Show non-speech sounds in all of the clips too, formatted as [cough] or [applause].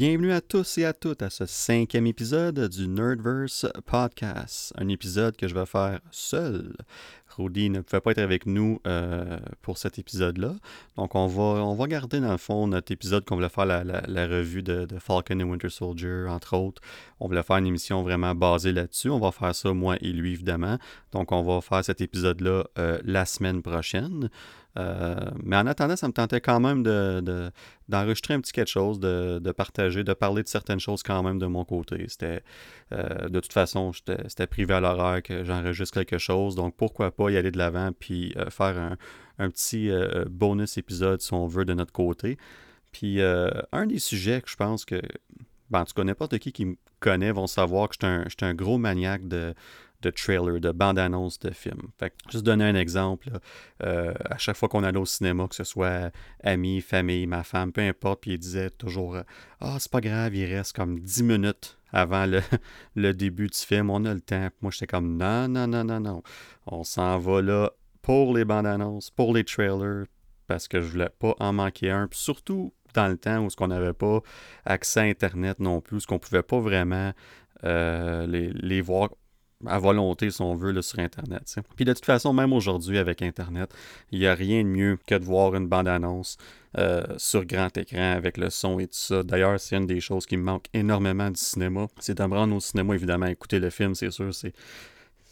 Bienvenue à tous et à toutes à ce cinquième épisode du Nerdverse Podcast. Un épisode que je vais faire seul. Rudy ne pouvait pas être avec nous euh, pour cet épisode-là. Donc, on va, garder dans le fond notre épisode qu'on voulait faire la, la, revue de, Falcon et Winter Soldier, entre autres. On voulait faire une émission vraiment basée là-dessus. On va faire ça, moi et lui, évidemment. Donc, on va faire cet épisode-là euh, la semaine prochaine. Euh, mais en attendant, ça me tentait quand même d'enregistrer un petit quelque chose, de, partager, de parler de certaines choses quand même de mon côté. C'était euh, de toute façon, c'était privé à l'horaire que j'enregistre quelque chose, donc pourquoi pas y aller de l'avant puis euh, faire un, petit bonus épisode si on veut de notre côté. Puis un des sujets que je pense que, ben, en tout cas, n'importe qui qui me connaît vont savoir que je suis un, gros maniaque de, de trailer, de bande-annonce de film. Fait juste donner un exemple, euh, à chaque fois qu'on allait au cinéma, que ce soit amis, famille, ma femme, peu importe, puis il disait toujours Ah, c'est pas grave, il reste comme 10 minutes avant [laughs] le, début du film, on a le temps. Moi, j'étais comme Non, non, non, non, non. On s'en va là pour les bandes-annonces, pour les trailers, parce que je voulais pas en manquer un. Puis surtout dans le temps où ce qu'on n'avait pas accès à Internet non plus, ce qu'on pouvait pas vraiment euh, les, les, voir à volonté, si on veut, là, sur Internet. Puis de toute façon, même aujourd'hui, avec Internet, il n'y a rien de mieux que de voir une bande-annonce euh, sur grand écran avec le son et tout ça. D'ailleurs, c'est une des choses qui me manque énormément du cinéma. C'est de me rendre au cinéma, évidemment, écouter le film, c'est sûr, c'est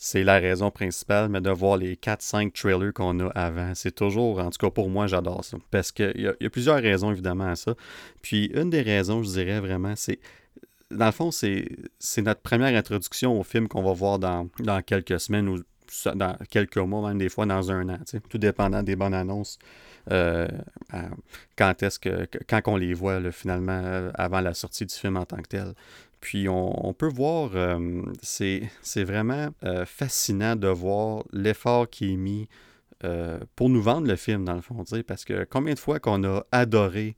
c'est la raison principale, mais de voir les 4-5 trailers qu'on a avant, c'est toujours, en tout cas pour moi, j'adore ça. Parce qu'il y, y, a plusieurs raisons, évidemment, à ça. Puis une des raisons, je dirais vraiment, c'est dans le fond, c'est notre première introduction au film qu'on va voir dans, quelques semaines ou dans quelques mois, même des fois dans un an, tout dépendant des bonnes annonces. Euh, quand est-ce que quand on les voit finalement euh, avant la sortie du film en tant que tel. Puis on, peut voir, euh, c'est vraiment fascinant de voir l'effort qui est mis pour nous vendre le film, dans le fond, parce que combien de fois qu'on a adoré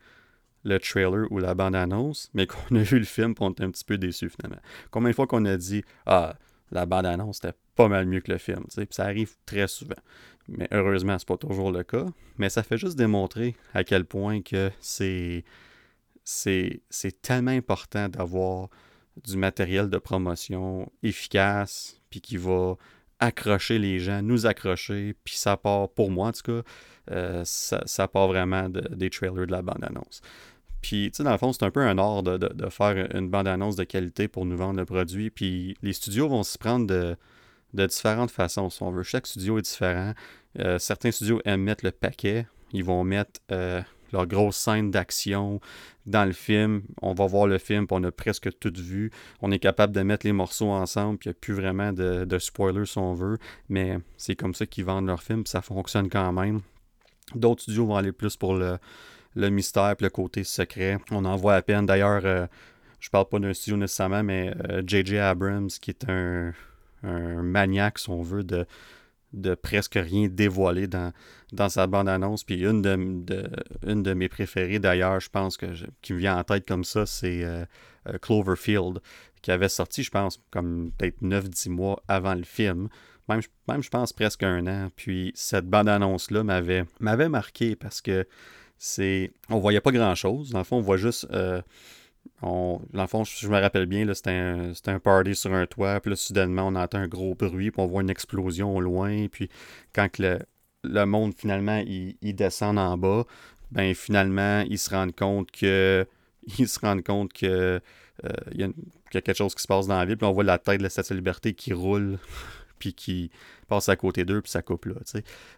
le trailer ou la bande-annonce, mais qu'on a vu le film et on un petit peu déçu finalement. Combien de fois qu'on a dit Ah, la bande-annonce c'était pas mal mieux que le film, puis ça arrive très souvent. Mais heureusement, c'est pas toujours le cas. Mais ça fait juste démontrer à quel point que c'est c'est tellement important d'avoir du matériel de promotion efficace, puis qui va accrocher les gens, nous accrocher, puis ça part, pour moi en tout cas, euh, ça, part vraiment des trailers de la bande-annonce. Puis, tu sais, dans le fond, c'est un peu un art de, faire une bande-annonce de qualité pour nous vendre le produit. Puis, les studios vont s'y prendre de, différentes façons, si on veut. Chaque studio est différent. Euh, certains studios aiment mettre le paquet. Ils vont mettre euh, leur grosse scène d'action dans le film. On va voir le film, puis on a presque tout vu. On est capable de mettre les morceaux ensemble, puis il n'y a plus vraiment de, de spoilers si on veut. Mais c'est comme ça qu'ils vendent leur film, puis ça fonctionne quand même. D'autres studios vont aller plus pour le, mystère et le côté secret. On en voit à peine. D'ailleurs, euh, je parle pas d'un studio nécessairement, mais J.J. Euh, Abrams, qui est un, maniaque, si on veut, de, de presque rien dévoiler dans, dans sa bande-annonce. Puis une de, mes préférées, d'ailleurs, je pense que qui me vient en tête comme ça, c'est euh, Cloverfield, qui avait sorti, je pense, comme peut-être 9-10 mois avant le film même, je pense presque un an. Puis cette bande-annonce-là m'avait marqué parce que c'est. On voyait pas grand-chose. Dans le fond, on voit juste. Euh, on, dans le fond, je, me rappelle bien, c'était, un, un party sur un toit, puis là, soudainement, on entend un gros bruit, puis on voit une explosion au loin, puis quand le, le monde, finalement, il, descend en bas, ben finalement, ils se rendent compte que [laughs] ils se rendent compte que euh, il y, a quelque chose qui se passe dans la ville, puis on voit la tête de la Statue de Liberté qui roule puis qui passe à côté d'eux, puis ça coupe là.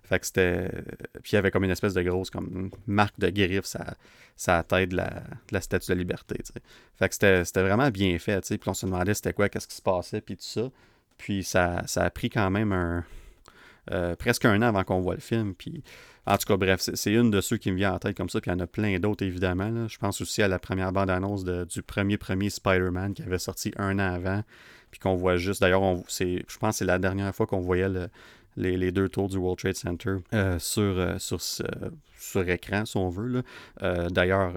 Fait que c'était... Puis il y avait comme une espèce de grosse marque de griffe ça, ça tête de la, Statue de la Liberté, tu sais. Fait que c'était vraiment bien fait, tu sais. Puis on se demandait c'était quoi, qu'est-ce qui se passait, puis tout ça. Puis ça, ça a pris quand même un... Euh, presque un an avant qu'on voit le film, puis... En tout cas, bref, c'est une de ceux qui me vient en tête comme ça, puis il y en a plein d'autres, évidemment. Je pense aussi à la première bande-annonce du premier premier Spider-Man qui avait sorti un an avant, puis qu'on voit juste, d'ailleurs, je pense que c'est la dernière fois qu'on voyait les, deux tours du World Trade Center euh, sur, euh, sur, sur écran, si on veut. Euh, d'ailleurs,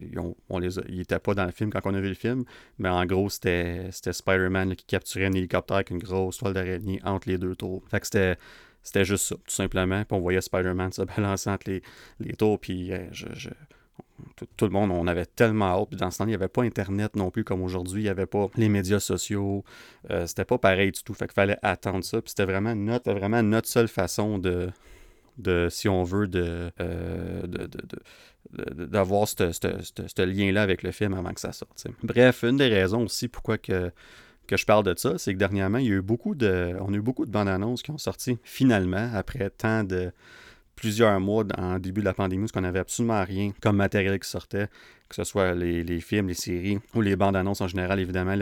les ils n'étaient pas dans le film quand on a vu le film, mais en gros, c'était Spider-Man qui capturait un hélicoptère avec une grosse toile d'araignée entre les deux tours. Fait que c'était c'était juste ça, tout simplement. Puis on voyait Spider-Man se [laughs] balancer entre les, les tours, puis je, tout, le monde, on avait tellement hâte. Puis dans ce temps, il n'y avait pas Internet non plus comme aujourd'hui. Il n'y avait pas les médias sociaux. Euh, c'était pas pareil du tout. Fait qu'il fallait attendre ça. Puis c'était vraiment notre, seule façon de, de si on veut, de, euh, d'avoir ce lien-là avec le film avant que ça sorte. Bref, une des raisons aussi pourquoi que, que je parle de ça, c'est que dernièrement, il y a eu beaucoup de, on a eu beaucoup de bandes annonces qui ont sorti finalement après tant de plusieurs mois en début de la pandémie, parce qu'on n'avait absolument rien comme matériel qui sortait, que ce soit les, films, les séries ou les bandes annonces en général, évidemment,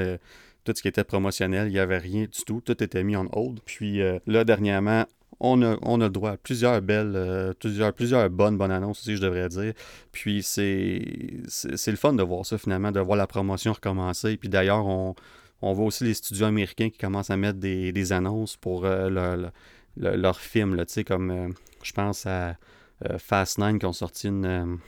tout ce qui était promotionnel, il n'y avait rien du tout. Tout était mis en hold. Puis euh, là, dernièrement, on a, on a le droit à plusieurs belles, euh, plusieurs, plusieurs bonnes, bonnes annonces aussi, je devrais dire. Puis c'est, c'est, le fun de voir ça finalement, de voir la promotion recommencer. Puis d'ailleurs, on, on voit aussi les studios américains qui commencent à mettre des, annonces pour euh, leur, leur, film, là, comme euh, je pense à Fast Nine qui ont sorti une,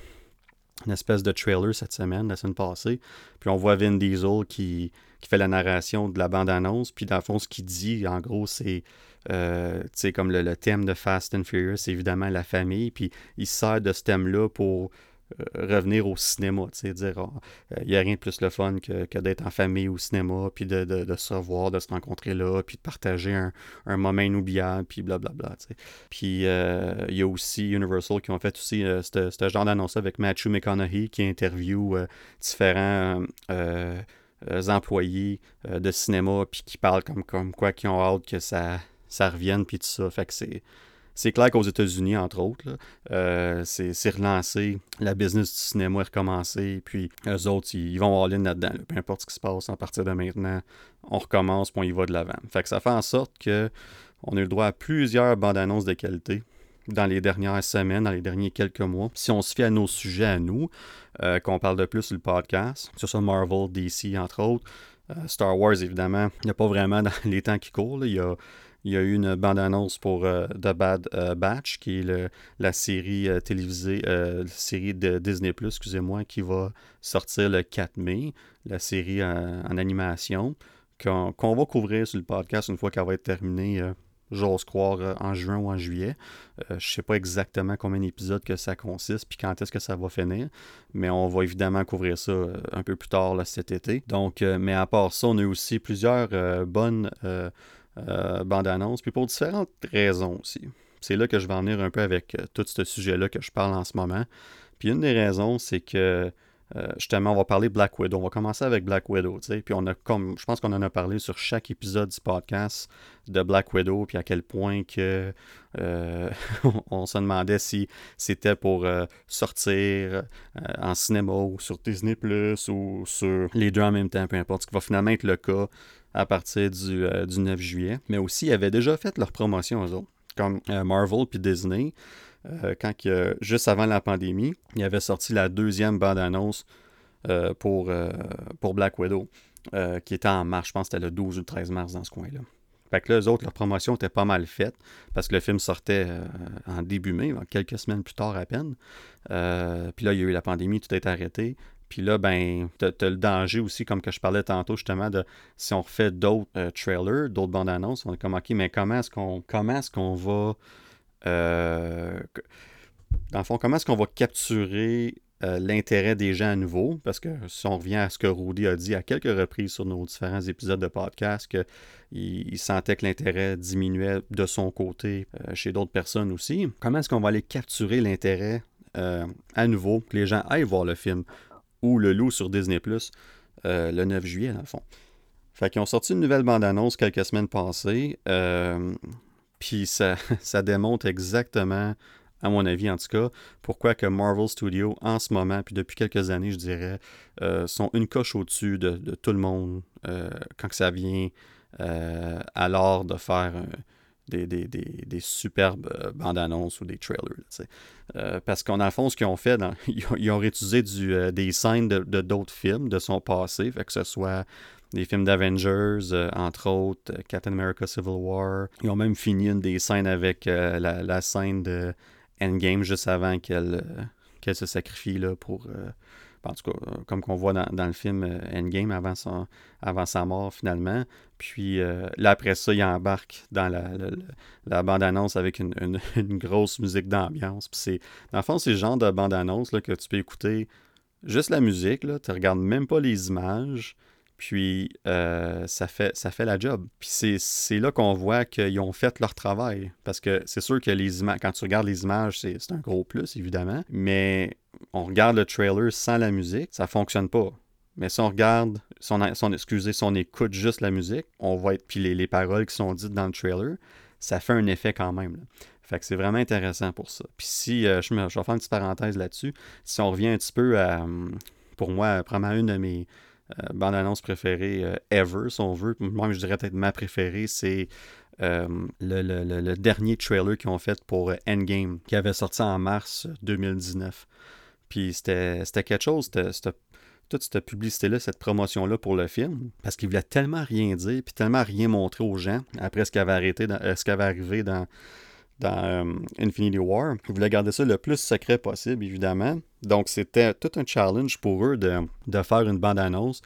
une, espèce de trailer cette semaine, la semaine passée. Puis on voit Vin Diesel qui, qui fait la narration de la bande-annonce. Puis dans le fond, ce qu'il dit, en gros, c'est euh, comme le, thème de Fast and Furious, c'est évidemment la famille. Puis il sert de ce thème-là pour euh, revenir au cinéma. Dire, il oh, n'y euh, a rien de plus le fun que, d'être en famille au cinéma, puis de, se revoir, de se rencontrer là, puis de partager un, moment inoubliable, puis blablabla. Puis il y a aussi Universal qui ont fait aussi ce genre d'annonce avec Matthew McConaughey qui interview différents employés de cinéma, puis qui parlent comme, comme quoi qui ont hâte que ça ça revienne, puis tout ça. Fait que c'est. C'est clair qu'aux États-Unis, entre autres, euh, c'est relancé, la business du cinéma est recommencée, puis eux autres, ils, vont aller là-dedans. Peu importe ce qui se passe, à partir de maintenant, on recommence, puis on y va de l'avant. Fait que ça fait en sorte que on a eu le droit à plusieurs bandes annonces de qualité dans les dernières semaines, dans les derniers quelques mois. Si on se fie à nos sujets à nous, euh, qu'on parle de plus sur le podcast, ce soit Marvel, DC, entre autres, euh, Star Wars, évidemment, il n'y a pas vraiment dans [laughs] les temps qui courent. Il y a il y a eu une bande-annonce pour euh, The Bad euh, Batch, qui est la série euh, télévisée, la série de Disney, excusez-moi, qui va sortir le 4 mai, la série en animation, qu'on va couvrir sur le podcast une fois qu'elle va être terminée j'ose croire, en juin ou en juillet. je ne sais pas exactement combien d'épisodes que ça consiste, puis quand est-ce que ça va finir, mais on va évidemment couvrir ça un peu plus tard cet été. Donc, mais à part ça, on a eu aussi plusieurs bonnes euh, bande-annonce, puis pour différentes raisons aussi. C'est là que je vais en venir un peu avec euh, tout ce sujet-là que je parle en ce moment. Puis une des raisons, c'est que euh, justement, on va parler Black Widow. On va commencer avec Black Widow, tu sais. Puis on a comme, je pense qu'on en a parlé sur chaque épisode du podcast de Black Widow, puis à quel point que [laughs] on se demandait si c'était pour sortir en cinéma ou sur Disney Plus ou sur les deux en même temps, peu importe, ce qui va finalement être le cas à partir du, 9 euh, juillet. Mais aussi, ils avaient déjà fait leur promotion, eux autres, comme euh, Marvel puis Disney. Euh, quand juste avant la pandémie, ils avaient sorti la deuxième bande-annonce pour, pour Black Widow, qui était en mars, je pense que c'était le 12 ou le 13 mars dans ce coin-là. Fait que là, eux autres, leur promotion était pas mal faite parce que le film sortait en début mai, quelques semaines plus tard à peine. puis là, il y a eu la pandémie, tout été arrêté. Puis là, ben, tu as, le danger aussi, comme que je parlais tantôt, justement, de si on refait d'autres euh, trailers, d'autres bandes annonces, on est comme, OK, mais comment est-ce qu'on comment est-ce qu'on va. Euh, dans le fond, comment est-ce qu'on va capturer euh, l'intérêt des gens à nouveau? Parce que si on revient à ce que Rudy a dit à quelques reprises sur nos différents épisodes de podcast, qu'il il sentait que l'intérêt diminuait de son côté chez d'autres personnes aussi. Comment est-ce qu'on va aller capturer l'intérêt à nouveau, que les gens aillent voir le film? Ou Le Loup sur Disney Plus euh, le 9 juillet, dans le fond. Fait qu'ils ont sorti une nouvelle bande-annonce quelques semaines passées. Euh, puis ça, [laughs] ça démontre exactement, à mon avis en tout cas, pourquoi que Marvel Studios, en ce moment, puis depuis quelques années, je dirais, euh, sont une coche au-dessus de, tout le monde quand ça vient à l'art de faire des, des, superbes euh, bandes annonces ou des trailers. Euh, parce qu'en fond, ce qu'ils ont fait, [laughs] ils, ont, réutilisé euh, des scènes de d'autres films de son passé, que ce soit des films d'Avengers, entre autres, Captain America Civil War. Ils ont même fini une des scènes avec la, scène de Endgame juste avant qu'elle qu'elle se sacrifie là, pour. En tout cas, comme qu'on voit dans, le film Endgame avant, avant sa mort finalement. Puis là, après ça, il embarque dans la, la, bande-annonce avec [laughs] une, grosse musique d'ambiance. Puis c'est, dans le fond, c'est le genre de bande-annonce que tu peux écouter juste la musique, là, tu regardes même pas les images, puis euh, ça, fait, ça fait la job. Puis c'est là qu'on voit qu'ils ont fait leur travail. Parce que c'est sûr que les images, quand tu regardes les images, c'est un gros plus, évidemment. Mais on regarde le trailer sans la musique, ça fonctionne pas. Mais si on regarde, si on, excusez, si on écoute juste la musique, on va être. Puis les, paroles qui sont dites dans le trailer, ça fait un effet quand même. Fait que c'est vraiment intéressant pour ça. Puis si, euh, je, me, je vais faire une petite parenthèse là-dessus, si on revient un petit peu à, pour moi, probablement une de mes euh, bandes-annonces préférées euh, ever, si on veut, moi je dirais peut-être ma préférée, c'est le, dernier trailer qu'ils ont fait pour Endgame, qui avait sorti en mars 2019. Puis c'était quelque chose, toute cette publicité-là, cette promotion-là pour le film, parce qu'il voulait tellement rien dire, puis tellement rien montrer aux gens après ce qui avait, arrêté ce qui avait arrivé dans, dans euh, Infinity War. Ils voulaient garder ça le plus secret possible, évidemment. Donc, c'était tout un challenge pour eux de, faire une bande-annonce,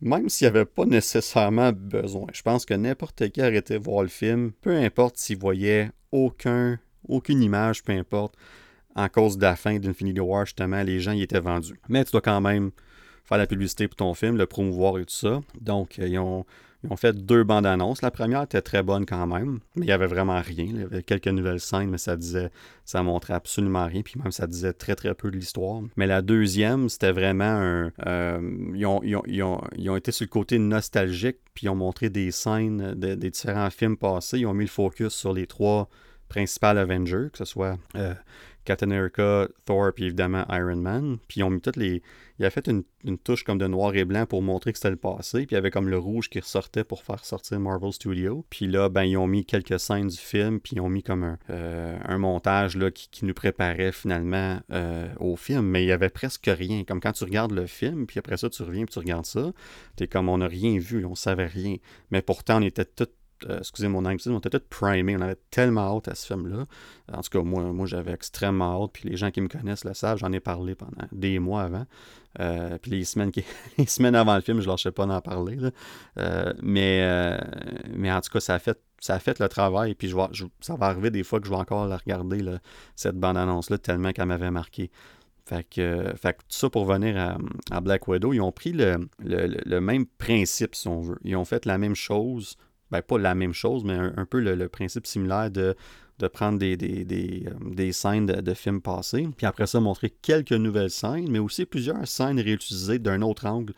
même s'il n'y avait pas nécessairement besoin. Je pense que n'importe qui aurait été voir le film, peu importe s'il voyait aucun, aucune image, peu importe, en cause de la fin d'Infinity War, justement, les gens y étaient vendus. Mais tu dois quand même faire la publicité pour ton film, le promouvoir et tout ça. Donc, ils ont ils ont fait deux bandes annonces. La première était très bonne quand même, mais il n'y avait vraiment rien. Il y avait quelques nouvelles scènes, mais ça disait, ça montrait absolument rien. Puis même, ça disait très très peu de l'histoire. Mais la deuxième, c'était vraiment un. Euh, ils, ont, ils, ont, été sur le côté nostalgique, puis ils ont montré des scènes des différents films passés. Ils ont mis le focus sur les trois principaux Avengers, que ce soit euh, Captain America, Thor, puis évidemment Iron Man. Puis ils ont mis toutes les. Il a fait une, touche comme de noir et blanc pour montrer que c'était le passé. Puis il y avait comme le rouge qui ressortait pour faire sortir Marvel Studios. Puis là, ben, ils ont mis quelques scènes du film, puis ils ont mis comme un, euh, montage là, qui, nous préparait finalement euh, au film. Mais il y avait presque rien. Comme quand tu regardes le film, puis après ça, tu reviens, puis tu regardes ça. T'es comme on n'a rien vu, on savait rien. Mais pourtant, on était tous euh, excusez mon anglicisme, on était tous primés, on avait tellement hâte à ce film-là. En tout cas, moi, moi j'avais extrêmement hâte, puis les gens qui me connaissent le savent, j'en ai parlé pendant des mois avant. Euh, puis les semaines, qui... [laughs] les semaines avant le film, je ne lâchais pas d'en parler. Euh, mais, mais en tout cas, ça a fait, ça a fait le travail, puis ça va arriver des fois que je vais encore la regarder, cette bande-annonce-là, tellement qu'elle m'avait marqué. Fait que, fait tout ça pour venir à, Black Widow, ils ont pris le, le, même principe, si on veut. Ils ont fait la même chose ben, pas la même chose, mais un, peu le, principe similaire de, de prendre des, des, des, euh, scènes de, films passés, puis après ça, montrer quelques nouvelles scènes, mais aussi plusieurs scènes réutilisées d'un autre angle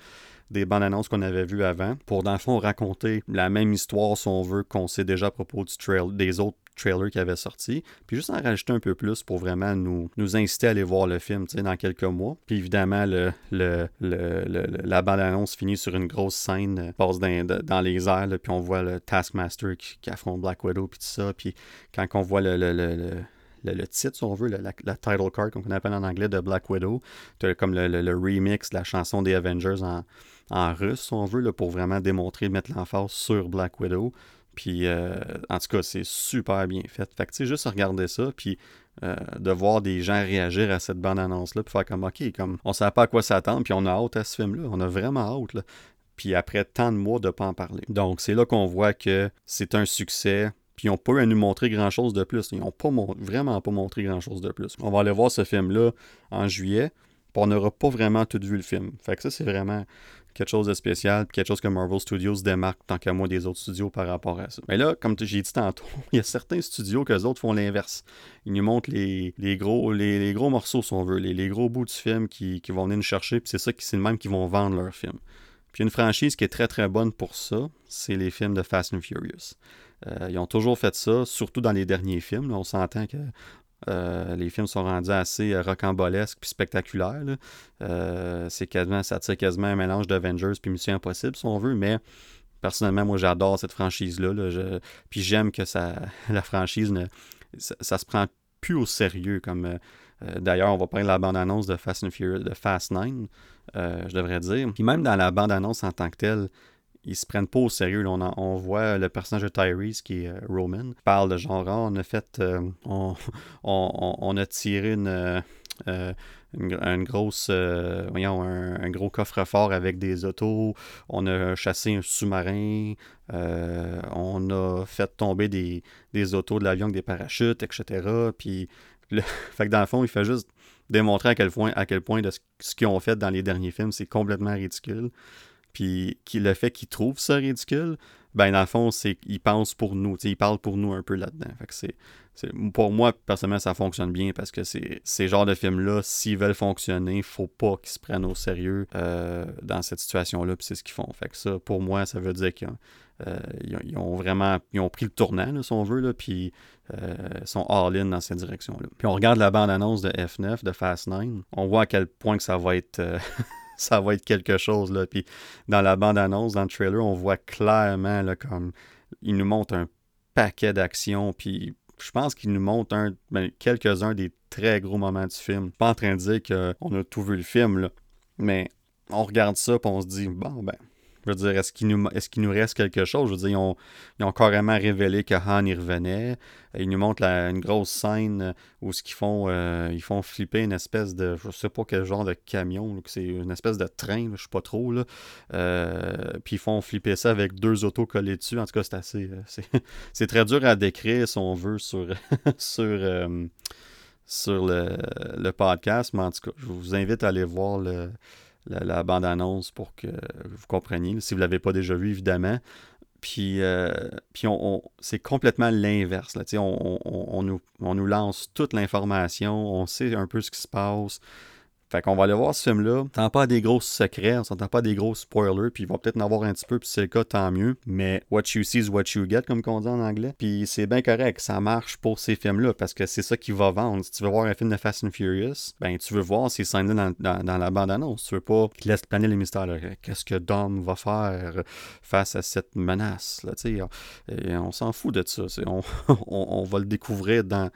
des bandes annonces qu'on avait vues avant, pour dans le fond raconter la même histoire, si on veut, qu'on sait déjà à propos du trail, des autres trailer qui avait sorti, puis juste en rajouter un peu plus pour vraiment nous, nous inciter à aller voir le film dans quelques mois. Puis évidemment, le, le, la bande-annonce finit sur une grosse scène, euh, passe dans, les airs, puis on voit le Taskmaster qui, affronte Black Widow, puis tout ça. Puis quand on voit le, le, titre, si on veut, la, title card, qu'on appelle en anglais, de Black Widow. Comme le, remix de la chanson des Avengers en, en russe, si on veut, pour vraiment démontrer, mettre l'emphase sur Black Widow. Puis, euh, en tout cas, c'est super bien fait. Fait que, tu sais, juste regarder ça, puis euh, de voir des gens réagir à cette bande-annonce-là, puis faire comme, OK, comme, on sait pas à quoi s'attendre, puis on a hâte à ce film-là. On a vraiment hâte, là. Puis après tant de mois de pas en parler. Donc, c'est là qu'on voit que c'est un succès. Puis ils n'ont pas eu à nous montrer grand-chose de plus. Ils n'ont pas vraiment pas montré grand-chose de plus. On va aller voir ce film-là en juillet. On n'aura pas vraiment tout vu le film. Fait que ça, c'est vraiment quelque chose de spécial, quelque chose que Marvel Studios démarque tant qu'à moi des autres studios par rapport à ça. Mais là, comme j'ai dit tantôt, [laughs] il y a certains studios que les autres font l'inverse. Ils nous montrent les, gros, les, gros morceaux, si on veut, les, gros bouts du film qui, vont venir nous chercher, puis c'est ça qui c'est le même qui vont vendre leur film. Puis une franchise qui est très très bonne pour ça, c'est les films de Fast and Furious. Euh, ils ont toujours fait ça, surtout dans les derniers films. on s'entend que euh, les films sont rendus assez euh, rocambolesques puis spectaculaires. Euh, c'est quasiment, ça tire quasiment un mélange d'Avengers puis Mission Impossible, si on veut, mais personnellement, moi, j'adore cette franchise-là. Puis j'aime que ça, [laughs] la franchise, ne, ça, se prend plus au sérieux. comme D'ailleurs, on va prendre la bande-annonce de Fast and Furious, de Fast 9, je devrais dire. Puis même dans la bande-annonce en tant que telle, ils se prennent pas au sérieux. On, voit le personnage de Tyrese, qui est euh, Roman, parle de genre, ah, on a fait, euh, on, [laughs] a tiré une, euh, une, grosse, voyons, un, gros coffre-fort avec des autos. On a chassé un sous-marin. On a fait tomber des, des autos de l'avion avec des parachutes, etc. Puis, [laughs] fait que dans le fond, il fait juste démontrer à quel point, à quel point de ce qu'ils ont fait dans les derniers films, c'est complètement ridicule. Puis qui, le fait qu'ils trouvent ça ridicule, ben dans le fond, c'est qu'ils pensent pour nous. Ils parlent pour nous un peu là-dedans. Que c'est, pour moi, personnellement, ça fonctionne bien parce que c'est, ces genres de films-là, s'ils veulent fonctionner, faut pas qu'ils se prennent au sérieux euh, dans cette situation-là, puis c'est ce qu'ils font. Fait que ça, pour moi, ça veut dire qu'ils ont, euh, vraiment ils ont pris le tournant, si on veut, là, puis euh, sont all-in dans cette direction-là. Puis on regarde la bande-annonce de F9, de Fast 9, on voit à quel point que ça va être [laughs] ça va être quelque chose. Là. Puis dans la bande-annonce, dans le trailer, on voit clairement là, comme il nous montre un paquet d'actions. Puis je pense qu'il nous montre un, ben, quelques-uns des très gros moments du film. Pas en train de dire qu'on a tout vu le film, là. mais on regarde ça et on se dit, bon, ben, je veux dire, est-ce qu'il nous, est nous reste quelque chose? Je veux dire, ils ont, carrément révélé que Han y revenait. Ils nous montrent une grosse scène où ce qu'ils font, euh, ils font flipper une espèce de, je sais pas quel genre de camion, c'est une espèce de train, je sais pas trop. Là. Euh, puis ils font flipper ça avec deux autos collées dessus. En tout cas, c'est assez. Euh, [laughs] c'est très dur à décrire, si on veut, sur, [laughs] le podcast. Mais en tout cas, je vous invite à aller voir le la, bande-annonce pour que vous compreniez, si vous ne l'avez pas déjà vu, évidemment. Puis, euh, puis on, c'est complètement l'inverse. On, on, nous, on nous lance toute l'information, on sait un peu ce qui se passe. Fait qu'on va aller voir ce film-là. On s'entend pas des gros secrets, on s'entend pas des gros spoilers, puis il va peut-être en avoir un petit peu, puis c'est le cas, tant mieux. Mais what you see is what you get, comme on dit en anglais. Puis c'est bien correct, ça marche pour ces films-là, parce que c'est ça qui va vendre. Si tu veux voir un film de Fast and Furious, ben tu veux voir ces scènes-là dans, la bande-annonce. Tu veux pas qu'il laisse planer les mystères. Qu'est-ce que Dom va faire face à cette menace? Là, et on s'en fout de ça. [laughs] On, on va le découvrir dans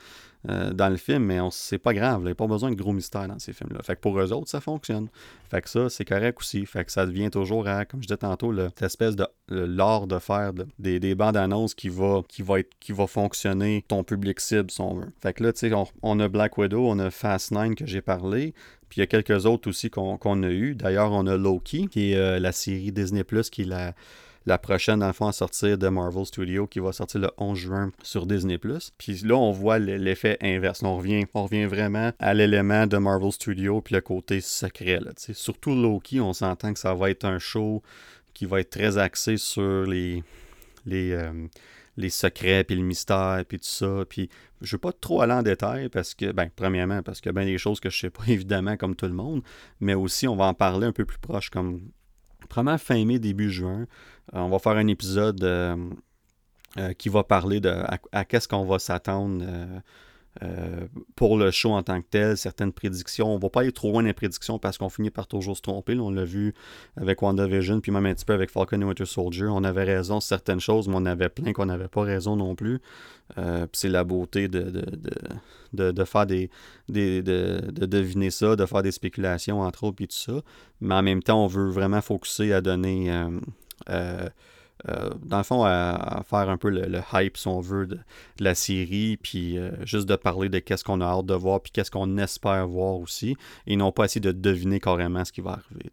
euh, dans le film, mais c'est pas grave. Il n'y a pas besoin de gros mystères dans ces films-là. Fait que pour eux autres, ça fonctionne. Fait que ça, c'est correct aussi. Fait que ça devient toujours, comme je disais tantôt, espèce de l'art de faire des, bandes annonces qui va, qui, va qui va fonctionner ton public cible, si on veut. Fait que là, tu sais, on, a Black Widow, on a Fast Nine que j'ai parlé. Puis il y a quelques autres aussi qu'on a eu. D'ailleurs, on a Loki, qui est euh, la série Disney Plus, qui est la la prochaine, dans à sortir de Marvel Studios qui va sortir le 11 juin sur Disney+. Puis là, on voit l'effet inverse. On revient, on revient vraiment à l'élément de Marvel Studios puis le côté secret. Surtout Loki, on s'entend que ça va être un show qui va être très axé sur les, les, euh, les secrets, puis le mystère, puis tout ça. Puis je ne veux pas trop aller en détail parce que, ben, premièrement, parce a bien des choses que je ne sais pas, [laughs] évidemment, comme tout le monde, mais aussi, on va en parler un peu plus proche, comme probablement fin mai, début juin. Euh, on va faire un épisode euh, euh, qui va parler de à, qu'est-ce qu'on va s'attendre pour le show en tant que tel, certaines prédictions. On ne va pas aller trop loin les prédictions parce qu'on finit par toujours se tromper. on l'a vu avec WandaVision, puis même un petit peu avec Falcon et Winter Soldier. On avait raison certaines choses, mais on avait plein qu'on n'avait pas raison non plus. c'est la beauté de, de, faire des, de, deviner ça, de faire des spéculations entre autres, puis tout ça. Mais en même temps, on veut vraiment focuser à donner euh, dans le fond, à, faire un peu le, hype, si on veut, de, la série, puis euh, juste de parler de qu'est-ce qu'on a hâte de voir, puis qu'est-ce qu'on espère voir aussi, et non pas essayer de deviner carrément ce qui va arriver.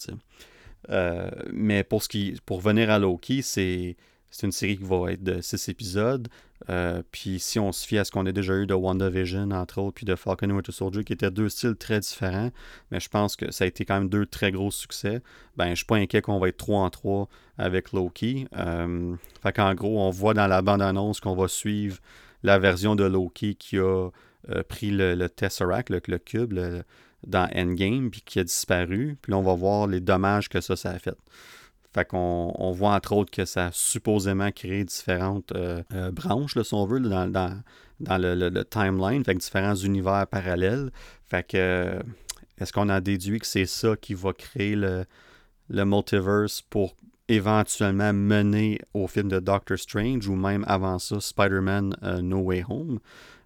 mais pour, ce qui, pour venir à Loki, c'est c'est une série qui va être de six épisodes. Euh, puis si on se fie à ce qu'on a déjà eu de WandaVision, entre autres, puis de Falcon and Winter Soldier, qui étaient deux styles très différents, mais je pense que ça a été quand même deux très gros succès, ben je suis pas inquiet qu'on va être 3 en 3 avec Loki. Euh, fait qu'en gros, on voit dans la bande-annonce qu'on va suivre la version de Loki qui a euh, pris le, Tesseract, le, le cube, dans Endgame, puis qui a disparu. Puis là, on va voir les dommages que ça, ça a fait. Fait qu'on on voit entre autres que ça a supposément créé différentes euh, euh, branches, là, si on veut, dans, le, timeline, fait différents univers parallèles. Fait que est-ce qu'on a déduit que c'est ça qui va créer le, multiverse pour éventuellement mener au film de Doctor Strange ou même avant ça Spider-Man euh, No Way Home?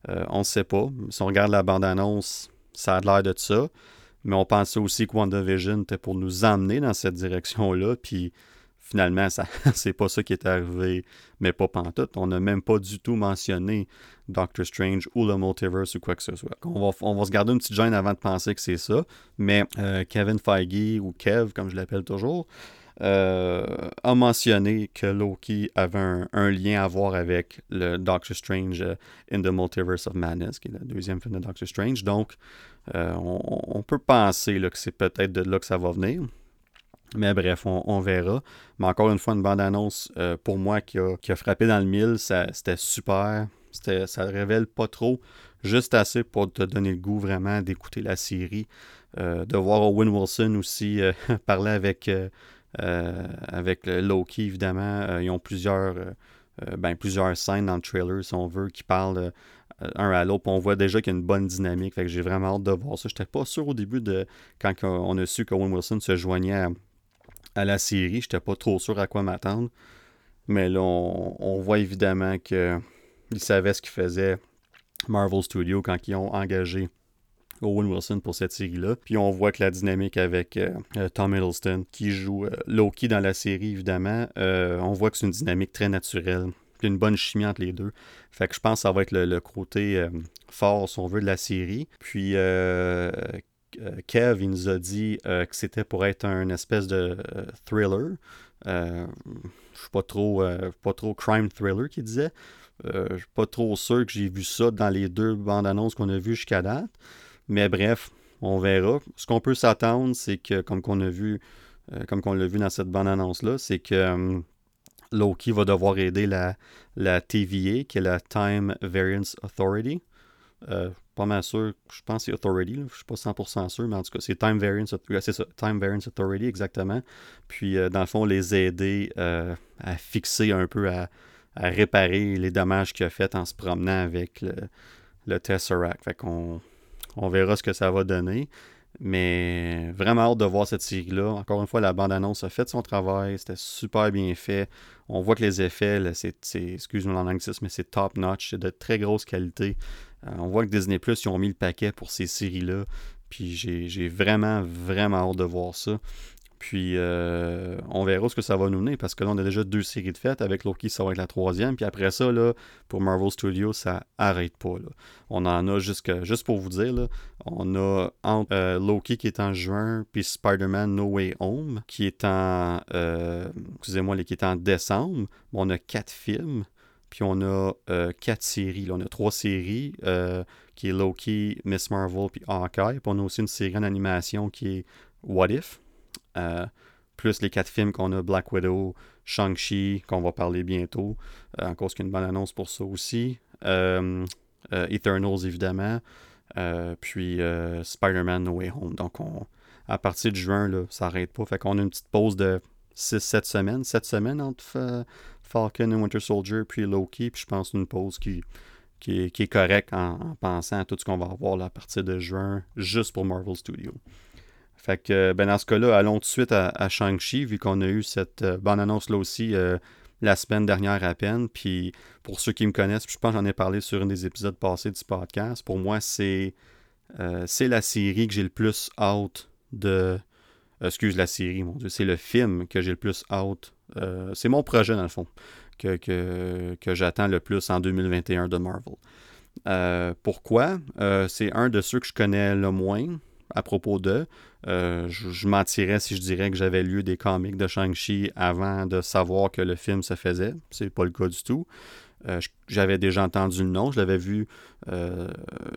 on ne sait pas. Si on regarde la bande-annonce, ça a l'air de ça. Mais on pensait aussi que WandaVision était pour nous emmener dans cette direction-là. Puis finalement, [laughs] c'est pas ça qui est arrivé, mais pas pantoute. On n'a même pas du tout mentionné Doctor Strange ou le multiverse ou quoi que ce soit. On va, on va se garder une petite gêne avant de penser que c'est ça, mais euh, Kevin Feige, ou Kev, comme je l'appelle toujours, euh, a mentionné que Loki avait un, lien à voir avec le Doctor Strange euh, in the Multiverse of Madness, qui est le deuxième film de Doctor Strange. Donc, on, peut penser que c'est peut-être de là que ça va venir. Mais bref, on, verra. Mais encore une fois, une bande-annonce euh, pour moi qui a, frappé dans le mille, c'était super. Ça révèle pas trop, juste assez pour te donner le goût vraiment d'écouter la série. Euh, de voir Owen Wilson aussi euh, [laughs] parler avec, avec Loki, évidemment. ils ont plusieurs, ben, plusieurs scènes dans le trailer, si on veut, qui parlent un à l'autre. On voit déjà qu'il y a une bonne dynamique. Fait j'ai vraiment hâte de voir ça. J'étais pas sûr au début de quand on a su qu'Owen Wilson se joignait à la série. J'étais pas trop sûr à quoi m'attendre. Mais là, on, voit évidemment qu'ils savaient ce qu'ils faisaient, Marvel Studios, quand ils ont engagé Owen Wilson pour cette série-là. Puis on voit que la dynamique avec euh, euh, Tom Hiddleston, qui joue euh, Loki dans la série, évidemment, on voit que c'est une dynamique très naturelle. Une bonne chimie entre les deux. Fait que je pense que ça va être le, côté fort, si on veut, de la série. Puis euh, Kev, il nous a dit euh, que c'était pour être un espèce de euh, thriller. je suis pas trop, pas trop crime thriller qu'il disait. je suis pas trop sûr que j'ai vu ça dans les deux bandes annonces qu'on a vues jusqu'à date. Mais bref, on verra. Ce qu'on peut s'attendre, c'est que, comme qu'on a vu, comme qu'on l'a vu dans cette bande annonce-là, c'est que Loki va devoir aider la, TVA, qui est la Time Variance Authority. Euh, pas mal sûr, je pense que c'est Authority, je suis pas 100% sûr, mais en tout cas, c'est Time Variance, c'est ça, Time Variance Authority, exactement. Puis, euh, dans le fond, les aider euh, à fixer un peu, à, réparer les dommages qu'il a fait en se promenant avec le, le Tesseract. Fait qu'on on verra ce que ça va donner. Mais vraiment hâte de voir cette série-là. Encore une fois, la bande-annonce a fait son travail. C'était super bien fait. On voit que les effets, c'est, excuse-moi l'anglicisme, mais c'est top-notch. C'est de très grosse qualité. Euh, on voit que Disney Plus, ils ont mis le paquet pour ces séries-là. Puis j'ai vraiment, vraiment hâte de voir ça. Puis euh, on verra ce que ça va nous mener parce que là, on a déjà deux séries de fêtes. Avec Loki, ça va être la troisième. Puis après ça, là, pour Marvel Studios, ça arrête pas. On en a jusque, juste pour vous dire, là, on a euh, Loki qui est en juin, puis Spider-Man No Way Home qui est en, excusez-moi, qui est en décembre. On a quatre films. Puis on a euh, quatre séries. On a trois séries, euh, qui est Loki, Miss Marvel, puis Hawkeye. Puis on a aussi une série en animation qui est What If? Euh, plus les quatre films qu'on a, Black Widow, Shang-Chi, qu'on va parler bientôt, en cause qu'il y a une bonne annonce pour ça aussi. Eternals, évidemment. puis Spider-Man No Way Home. Donc on, à partir de juin, là, ça n'arrête pas. Fait qu'on a une petite pause de 6-7 semaines. 7 semaines entre Falcon et Winter Soldier, puis Loki, puis je pense une pause qui, est, correcte en, pensant à tout ce qu'on va avoir à partir de juin, juste pour Marvel Studios. Fait que, ben dans ce cas-là, allons tout de suite à, Shang-Chi, vu qu'on a eu cette euh, bonne annonce là aussi euh, la semaine dernière à peine. Puis pour ceux qui me connaissent, je pense que j'en ai parlé sur un des épisodes passés du podcast. Pour moi, c'est euh, la série que j'ai le plus hâte de. excuse la série, mon Dieu. C'est le film que j'ai le plus hâte euh, c'est mon projet, dans le fond, que, que, j'attends le plus en 2021 de Marvel. Euh, pourquoi? Euh, C'est un de ceux que je connais le moins à propos d'eux. je, mentirais si je dirais que j'avais lu des comics de Shang-Chi avant de savoir que le film se faisait. C'est pas le cas du tout. j'avais déjà entendu le nom, je l'avais vu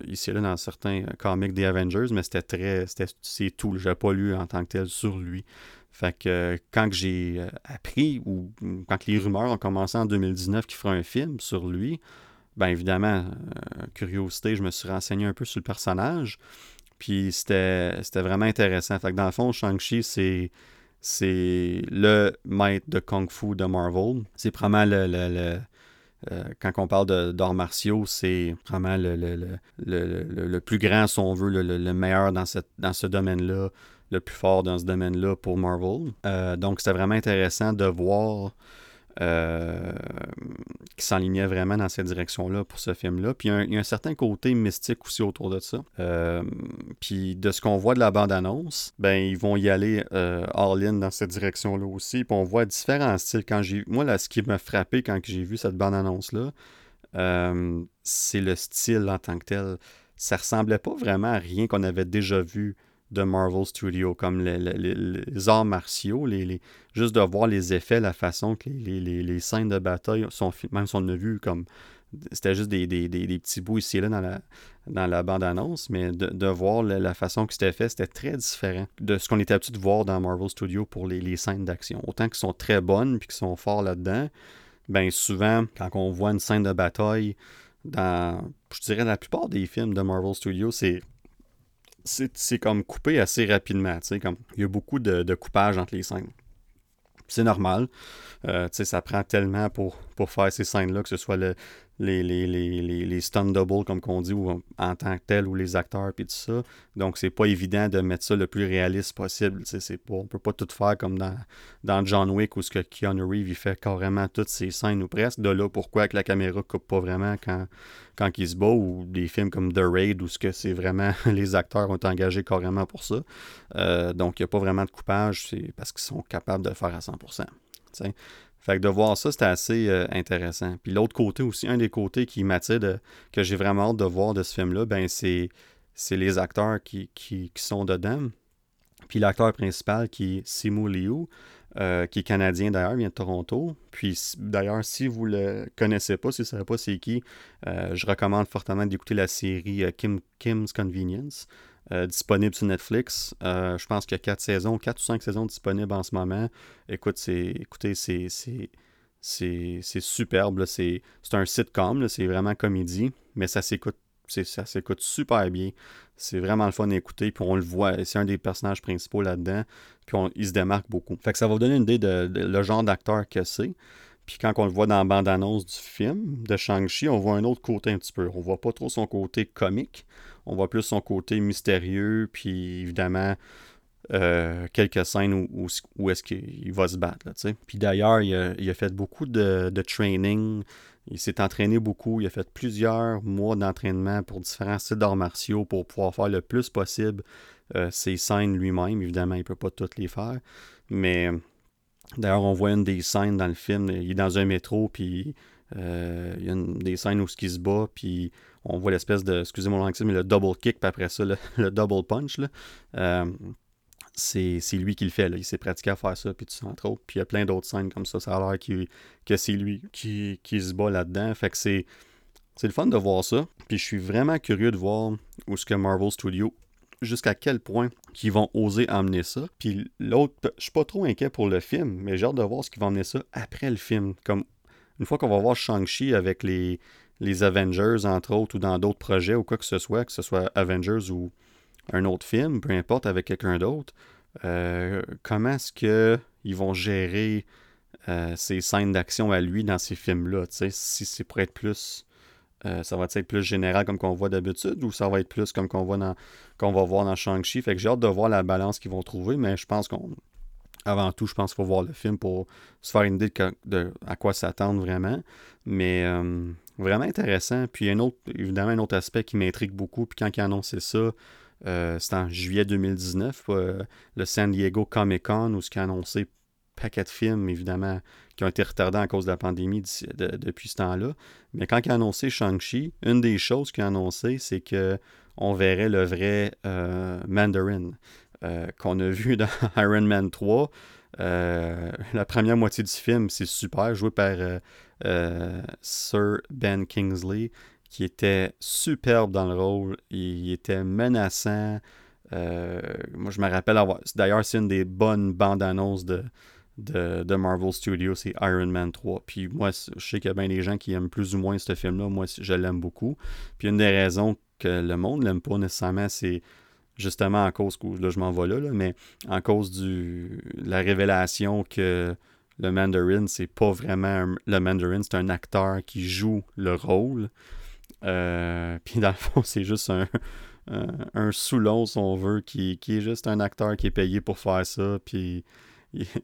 ici et là dans certains comics des Avengers, mais c'était très. c'est tout. Je n'avais pas lu en tant que tel sur lui. Fait que quand j'ai euh, appris ou quand les rumeurs ont commencé en 2019 qu'il fera un film sur lui, ben évidemment, euh, curiosité, je me suis renseigné un peu sur le personnage. Puis c'était vraiment intéressant. Fait que dans le fond, Shang-Chi, c'est c'est le maître de Kung Fu de Marvel. C'est vraiment le, le, euh, quand on parle d'arts martiaux, c'est vraiment le, le, plus grand, si on veut, le, meilleur dans, cette, dans ce domaine-là le plus fort dans ce domaine-là pour Marvel. Euh, donc, c'était vraiment intéressant de voir euh, qui s'enlignait vraiment dans cette direction-là pour ce film-là. Puis il y, a un, certain côté mystique aussi autour de ça. Euh, puis de ce qu'on voit de la bande-annonce, ben ils vont y aller euh, all-in dans cette direction-là aussi. Puis on voit différents styles. Quand moi, ce qui m'a frappé quand j'ai vu cette bande-annonce-là, c'est le style en tant que tel. Ça ressemblait pas vraiment à rien qu'on avait déjà vu de Marvel Studios, comme les, arts martiaux, les, juste de voir les effets, la façon que les, scènes de bataille sont même si on a vu comme c'était juste des, petits bouts ici et là dans la, dans la bande-annonce, mais de, voir la, façon que c'était fait, c'était très différent de ce qu'on était habitué de voir dans Marvel Studios pour les, scènes d'action. Autant qu'ils sont très bonnes puis qu'ils sont forts là-dedans, ben souvent, quand on voit une scène de bataille dans, je dirais, la plupart des films de Marvel Studios, c'est c'est comme coupé assez rapidement. Comme, il y a beaucoup de, de coupage entre les scènes. C'est normal. Euh, ça prend tellement pour, pour faire ces scènes-là, que ce soit le, les, les, les, les, stun double, comme qu'on dit, ou en tant que tel, ou les acteurs, puis tout ça. Donc, c'est pas évident de mettre ça le plus réaliste possible. C'est pas, on peut pas tout faire comme dans, dans John Wick, où ce que Keanu Reeves fait carrément toutes ses scènes, ou presque. De là, pourquoi que la caméra coupe pas vraiment quand, quand il se bat, ou des films comme The Raid, où ce que c'est vraiment [laughs] les acteurs ont été engagés carrément pour ça. Euh, donc, il n'y a pas vraiment de coupage, c'est parce qu'ils sont capables de le faire à 100%. Fait que de voir ça, c'était assez euh, intéressant. Puis l'autre côté aussi, un des côtés qui m'attire, que j'ai vraiment hâte de voir de ce film-là, ben c'est, les acteurs qui, qui, sont dedans. Puis l'acteur principal qui est Simu Liu, euh, qui est canadien d'ailleurs, vient de Toronto. Puis d'ailleurs, si vous le connaissez pas, si vous ne savez pas c'est qui, euh, je recommande fortement d'écouter la série Kim, Kim's Convenience. Euh, disponible sur Netflix. Euh, je pense qu'il y a quatre saisons, quatre ou cinq saisons disponibles en ce moment. Écoute, c'est, écoutez, c'est, c'est, c'est, superbe. C'est, un sitcom, c'est vraiment comédie, mais ça s'écoute, ça s'écoute super bien. C'est vraiment le fun d'écouter, puis on le voit, c'est un des personnages principaux là-dedans, puis il se démarque beaucoup. Fait que ça va vous donner une idée de, le genre d'acteur que c'est. Puis quand on le voit dans la bande-annonce du film de Shang-Chi, on voit un autre côté un petit peu. On voit pas trop son côté comique on voit plus son côté mystérieux, puis évidemment, euh, quelques scènes où, où, est-ce qu'il va se battre. puis d'ailleurs, il a, fait beaucoup de, training. Il s'est entraîné beaucoup. Il a fait plusieurs mois d'entraînement pour différents styles d'arts martiaux pour pouvoir faire le plus possible euh, ses scènes lui-même. Évidemment, il peut pas toutes les faire. Mais d'ailleurs, on voit une des scènes dans le film. Il est dans un métro, puis euh, il y a une, des scènes où il se bat, puis on voit l'espèce de, excusez-moi l'anglais, mais le double kick, puis après ça, le, [laughs] double punch. Euh, c'est, lui qui le fait. Il s'est pratiqué à faire ça, puis tout ça, entre autres. Puis il y a plein d'autres scènes comme ça. Ça a l'air que c'est lui qui, se bat là-dedans. Fait que c'est, c'est le fun de voir ça. Puis je suis vraiment curieux de voir où ce que Marvel Studios jusqu'à quel point qu'ils vont oser emmener ça. Puis l'autre, je suis pas trop inquiet pour le film, mais j'ai hâte de voir ce qu'ils vont emmener ça après le film. Comme une fois qu'on va voir Shang-Chi avec les, les Avengers, entre autres, ou dans d'autres projets, ou quoi que ce soit, que ce soit Avengers ou un autre film, peu importe, avec quelqu'un d'autre, euh, comment est-ce qu'ils vont gérer euh, ces scènes d'action à lui dans ces films-là? Si c'est pour être plus. Euh, ça va être plus général comme qu'on voit d'habitude ou ça va être plus comme qu'on voit qu'on va voir dans Shang-Chi. Fait que j'ai hâte de voir la balance qu'ils vont trouver, mais je pense qu'on. Avant tout, je pense qu'il faut voir le film pour se faire une idée de, à quoi s'attendre vraiment. Mais Vraiment intéressant. Puis, un autre, évidemment, un autre aspect qui m'intrigue beaucoup. Puis, quand il a annoncé ça, euh, c'était en juillet 2019, euh, le San Diego Comic Con, où ce qui a annoncé paquet de films, évidemment, qui ont été retardés à cause de la pandémie depuis ce temps-là. Mais quand il a annoncé Shang-Chi, une des choses qu'il a annoncé, c'est que on verrait le vrai euh, Mandarin qu'on a vu [laughs] dans Iron Man 3. la première moitié du film, c'est super, joué par euh, Sir Ben Kingsley, qui était superbe dans le rôle. Il, était menaçant. Euh, moi, je me rappelle avoir. D'ailleurs, c'est une des bonnes bandes annonces de, de, Marvel Studios, c'est Iron Man 3. Puis moi, je sais qu'il y a bien des gens qui aiment plus ou moins ce film-là. Moi, je l'aime beaucoup. Puis une des raisons que le monde l'aime pas nécessairement, c'est justement à cause là, je m'en vais là, là, mais en cause de la révélation que le Mandarin, c'est pas vraiment le Mandarin, c'est un acteur qui joue le rôle. Euh, puis dans le fond, [laughs] c'est juste un, un, Soulon, si on veut, qui, qui, est juste un acteur qui est payé pour faire ça. Puis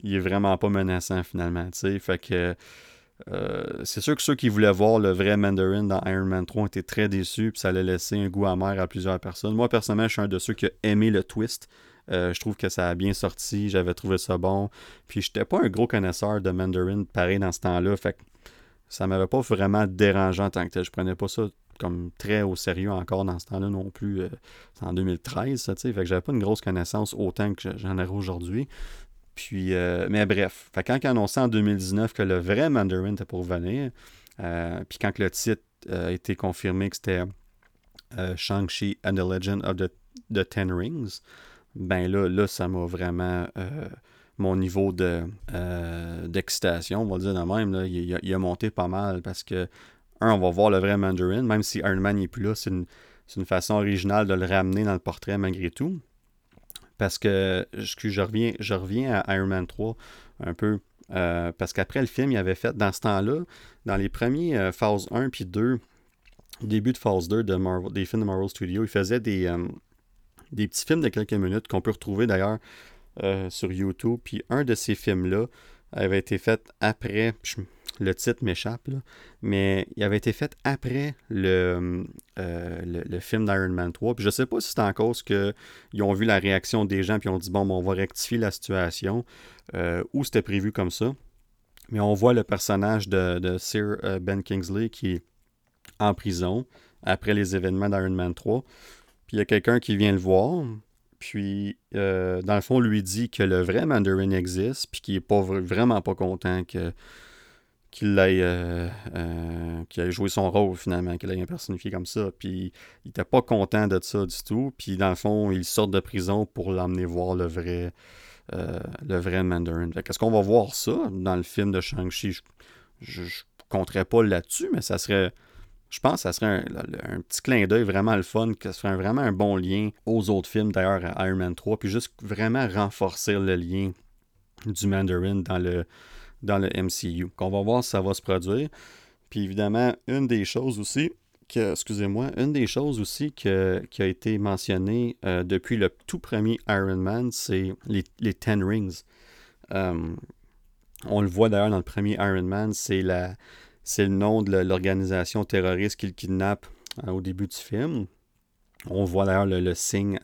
il, est vraiment pas menaçant finalement. sais Fait que euh, c'est sûr que ceux qui voulaient voir le vrai Mandarin dans Iron Man 3 étaient très déçus, puis ça allait laisser un goût amer à plusieurs personnes. Moi, personnellement, je suis un de ceux qui a aimé le twist. Euh, je trouve que ça a bien sorti, j'avais trouvé ça bon. Puis j'étais pas un gros connaisseur de Mandarin pareil dans ce temps-là, fait que ça m'avait pas vraiment dérangé en tant que tel. Je prenais pas ça comme très au sérieux encore dans ce temps-là non plus. Euh, c'est en 2013, ça, tu sais. Fait que j'avais pas une grosse connaissance autant que j'en ai aujourd'hui. Puis, euh, mais bref, fait quand ils annoncé en 2019 que le vrai Mandarin était pour venir, euh, puis quand le titre a été confirmé que c'était Shang-Chi and the Legend of the, Ten Rings, ben là, là ça m'a vraiment mon niveau de d'excitation, on va dire de même, là, il, il, a, monté pas mal parce que un, on va voir le vrai Mandarin, même si Iron Man n'est plus là, c'est une, façon originale de le ramener dans le portrait malgré tout. Parce que je, reviens, je reviens à Iron Man 3 un peu. Euh, parce qu'après le film, il avait fait, dans ce temps-là, dans les premiers euh, Phase 1 puis 2, début de Phase 2 de Marvel, des films de Marvel Studios, il faisait des, euh, des petits films de quelques minutes qu'on peut retrouver d'ailleurs sur YouTube. Puis un de ces films-là avait été fait après, le titre m'échappe, mais il avait été fait après le, euh, film d'Iron Man 3. Puis je sais pas si c'est en cause qu'ils ont vu la réaction des gens puis ont dit bon, on va rectifier la situation euh, ou c'était prévu comme ça. Mais on voit le personnage de, Sir euh, Ben Kingsley qui est en prison après les événements d'Iron Man 3. Puis il y a quelqu'un qui vient le voir. Puis, dans le fond, lui dit que le vrai Mandarin existe, puis qu'il n'est pas, vraiment pas content que qu'il ait, euh, euh, ait, joué son rôle finalement, qu'il ait personnifié comme ça. Puis il était pas content de ça du tout. Puis dans le fond, il sort de prison pour l'emmener voir le vrai, euh, le vrai Mandarin. Est-ce qu'on va voir ça dans le film de Shang-Chi? Je, ne compterais pas là-dessus, mais ça serait. Je pense que ça serait un, petit clin d'œil vraiment le fun, que ce serait vraiment un bon lien aux autres films, d'ailleurs à Iron Man 3, puis juste vraiment renforcer le lien du Mandarin dans le, dans le MCU. Qu'on va voir si ça va se produire. Puis évidemment, une des choses aussi, que, excusez-moi, une des choses aussi qui a été mentionnée euh, depuis le tout premier Iron Man, c'est les, les, Ten Rings. Euh, on le voit d'ailleurs dans le premier Iron Man, c'est la c'est le nom de l'organisation terroriste qui le kidnappe euh, au début du film. On voit d'ailleurs le, signe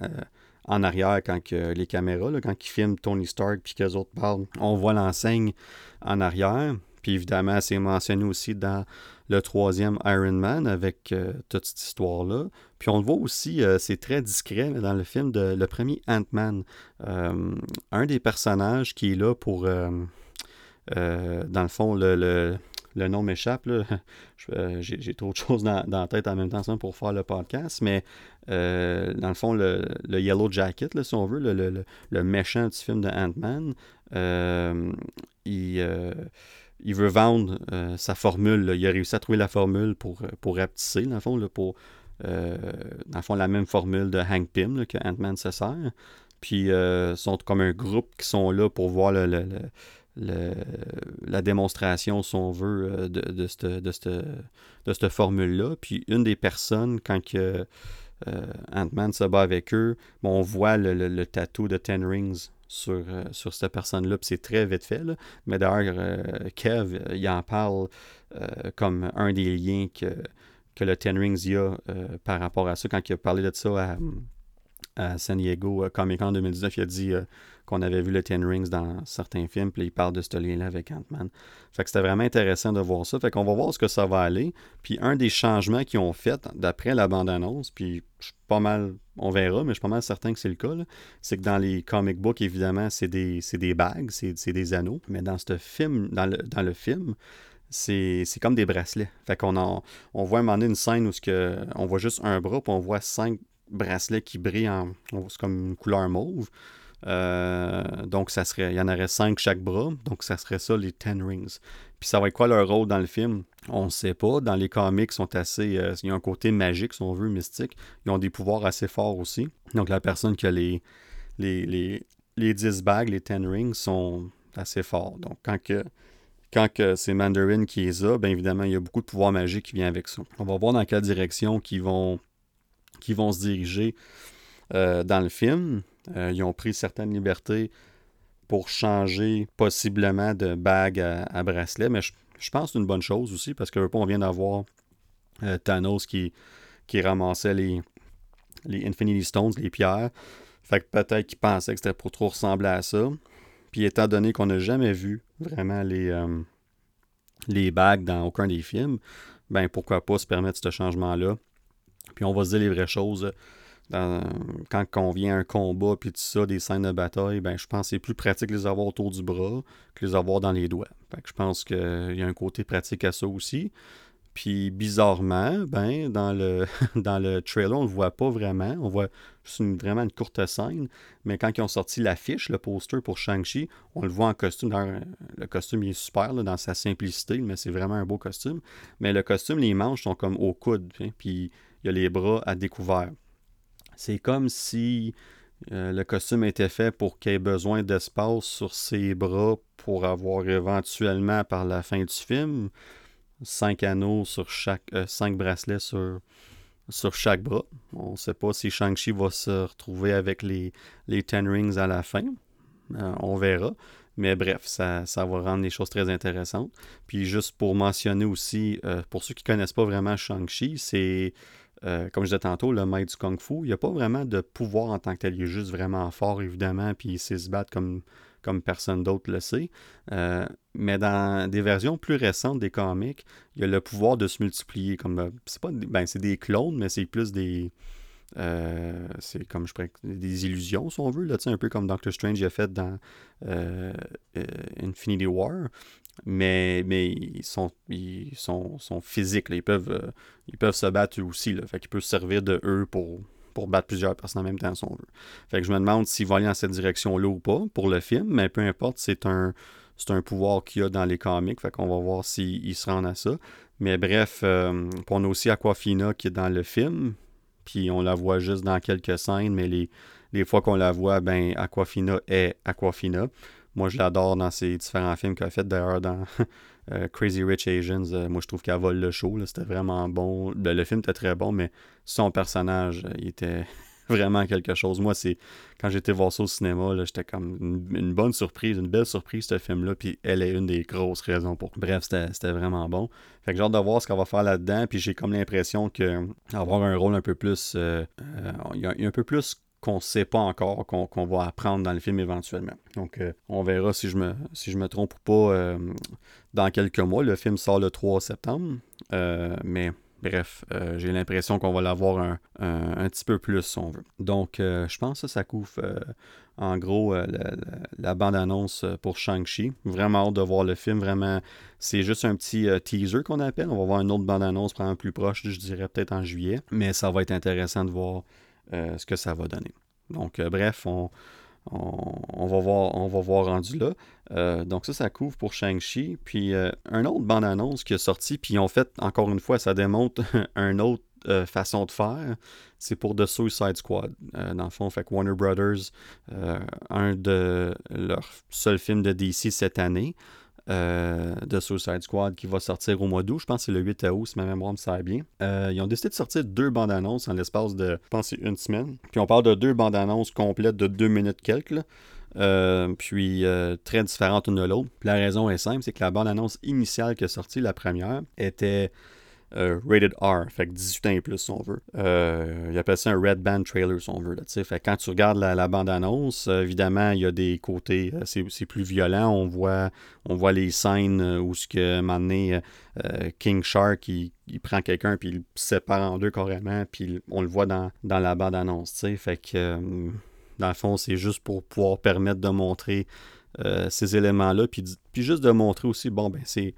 en arrière quand que les caméras, là, quand ils filment Tony Stark puis qu'eux autres parlent, on voit l'enseigne en arrière. Puis évidemment, c'est mentionné aussi dans le troisième Iron Man avec euh, toute cette histoire-là. Puis on le voit aussi, euh, c'est très discret dans le film de le premier Ant-Man. Euh, un des personnages qui est là pour, dans le fond, le, le nom m'échappe. [laughs] Euh, j'ai trop de choses dans, la tête en même temps pour faire le podcast. Mais euh, dans le fond, le, Yellow Jacket, là, si on veut, le, méchant du film de Ant-Man, euh, il, veut vendre sa formule. Il a réussi à trouver la formule pour, pour rapetisser, dans le fond, pour dans le fond, la même formule de Hank Pym que Ant-Man se sert. Puis, sont comme un groupe qui sont là pour voir le, la démonstration, si on veut, euh, de, de cette, de formule-là. Puis une des personnes, quand que, euh, Ant-Man se bat avec eux, on voit le, le, tatou de Ten Rings sur, euh, sur cette personne-là. Puis c'est très vite fait. Mais d'ailleurs, Kev, il en parle comme un des liens que, que le Ten Rings y a par rapport à ça. Quand il a parlé de ça à, à San Diego Comic Con 2019, il a dit qu'on avait vu le Ten Rings dans certains films, puis il parle de ce lien-là avec Ant-Man. Fait que c'était vraiment intéressant de voir ça. Fait qu'on va voir ce que ça va aller. Puis un des changements qu'ils ont fait d'après la bande-annonce, puis je suis pas mal, on verra, mais je suis pas mal certain que c'est le cas, c'est que dans les comic books, évidemment, c'est des, des bagues, c'est des anneaux. Mais dans ce film, dans le, film, c'est comme des bracelets. Fait qu'on on voit un moment donné une scène où que, on voit juste un bras, puis on voit cinq bracelets qui brillent en. C'est comme une couleur mauve. Euh, donc, ça serait, il y en aurait cinq chaque bras. Donc, ça serait ça, les Ten Rings. Puis, ça va être quoi leur rôle dans le film? On ne sait pas. Dans les comics, sont assez, euh, il y a un côté magique, si on veut, mystique. Ils ont des pouvoirs assez forts aussi. Donc, la personne qui a les, les, les, les 10 bagues, les Ten Rings, sont assez forts. Donc, quand que quand que c'est Mandarin qui les a, bien évidemment, il y a beaucoup de pouvoirs magiques qui viennent avec ça. On va voir dans quelle direction qu'ils vont, qui vont se diriger euh, dans le film. Euh, ils ont pris certaines libertés pour changer possiblement de bague à, bracelet. Mais je, pense que c'est une bonne chose aussi parce que on vient d'avoir euh, Thanos qui, qui ramassait les, les Infinity Stones, les pierres. Fait que peut-être qu'il pensait que c'était pour trop ressembler à ça. Puis étant donné qu'on n'a jamais vu vraiment les, les bagues dans aucun des films, ben pourquoi pas se permettre ce changement-là? Puis on va se dire les vraies choses. quand on vient à un combat puis tout ça, des scènes de bataille, ben je pense que c'est plus pratique de les avoir autour du bras que les avoir dans les doigts. Je pense qu'il y a un côté pratique à ça aussi. Puis bizarrement, ben, dans le, [laughs] dans le trailer, on ne le voit pas vraiment. On voit vraiment une courte scène. Mais quand ils ont sorti l'affiche, le poster pour Shang-Chi, on le voit en costume. le costume il est super dans sa simplicité, mais c'est vraiment un beau costume. Mais le costume, les manches sont comme au coude. Puis il a les bras à découvert. C'est comme si euh, le costume était fait pour qu'il ait besoin d'espace sur ses bras pour avoir éventuellement par la fin du film 5 anneaux sur chaque. 5 euh, bracelets sur, sur chaque bras. On ne sait pas si Shang-Chi va se retrouver avec les, les Ten Rings à la fin. Euh, on verra. Mais bref, ça, ça, va rendre les choses très intéressantes. Puis juste pour mentionner aussi, pour ceux qui ne connaissent pas vraiment Shang-Chi, c'est, comme je disais tantôt, le maître du Kung Fu. Il n'y a pas vraiment de pouvoir en tant que tel. Il est juste vraiment fort, évidemment, puis il sait se battre comme, comme personne d'autre le sait. Euh, mais dans des versions plus récentes des comics, il y a le pouvoir de se multiplier. Comme euh, c'est pas ben, c'est des clones, mais c'est plus des euh, c'est comme je pourrais des illusions si on veut là, un peu comme Doctor Strange a fait dans Infinity War. Mais, mais ils sont ils sont, sont physiques, ils peuvent ils peuvent se battre eux aussi. Là, fait qu'ils peuvent se servir de eux pour pour battre plusieurs personnes en même temps si on veut. Fait que je me demande s'il va aller dans cette direction-là ou pas pour le film, mais peu importe, c'est un, un pouvoir qu'il y a dans les comics, fait qu'on va voir s'il se rend à ça. Mais bref, euh, on a aussi Aquafina qui est dans le film, puis on la voit juste dans quelques scènes, mais les, les fois qu'on la voit, ben Aquafina est Aquafina. Moi, je l'adore dans ses différents films qu'elle a fait, d'ailleurs, dans [laughs] euh, Crazy Rich Asians. Euh, moi, je trouve qu'elle vole le show. C'était vraiment bon. Ben, le, film était très bon, mais son personnage, euh, il était [laughs] vraiment quelque chose. Moi, c'est quand j'étais voir ça au cinéma, j'étais comme une, bonne surprise, une belle surprise, ce film-là. Puis elle est une des grosses raisons pour. Bref, c'était vraiment bon. Fait que j'ai hâte de voir ce qu'elle va faire là-dedans. Puis j'ai comme l'impression que avoir un rôle un peu plus. il y a un peu plus qu'on ne sait pas encore, qu'on va apprendre dans le film éventuellement. Donc, euh, on verra si je me, trompe ou pas euh, dans quelques mois. Le film sort le 3 septembre, euh, mais bref, j'ai l'impression qu'on va l'avoir un, un, petit peu plus, si on veut. Donc, je pense que ça couvre en gros la, bande-annonce pour Shang-Chi. Vraiment hâte de voir le film. Vraiment, c'est juste un petit teaser qu'on appelle. On va voir une autre bande-annonce probablement plus proche, je dirais peut-être en juillet. Mais ça va être intéressant de voir euh, ce que ça va donner. Donc, euh, bref, on, on, va voir, on va voir rendu là. Euh, donc ça, ça couvre pour Shang-Chi. Puis un autre bande-annonce qui est sorti, puis en fait, encore une fois, ça démontre [laughs] une autre façon de faire. C'est pour The Suicide Squad. dans le fond, fait Warner Brothers, un de leurs seuls films de DC cette année, euh, de Suicide Squad qui va sortir au mois d'août. Je pense que c'est le 8 août, si ma mémoire me sert bien. Euh, ils ont décidé de sortir deux bandes annonces en l'espace de, je pense, une semaine. Puis on parle de deux bandes annonces complètes de deux minutes quelques. Euh, puis très différentes l'une de l'autre. La raison est simple, c'est que la bande annonce initiale qui est sortie, la première, était euh, rated R, fait que 18 ans et plus si on veut. Euh, il appelle ça un red band trailer si on veut. Fait quand tu regardes la, bande-annonce, euh, évidemment, il y a des côtés, c'est plus violent. On voit, on voit les scènes où ce que donné, King Shark il, prend quelqu'un puis il le sépare en deux carrément, puis on le voit dans, la bande-annonce. Fait que dans le fond, c'est juste pour pouvoir permettre de montrer ces éléments-là, puis, puis juste de montrer aussi, bon, ben c'est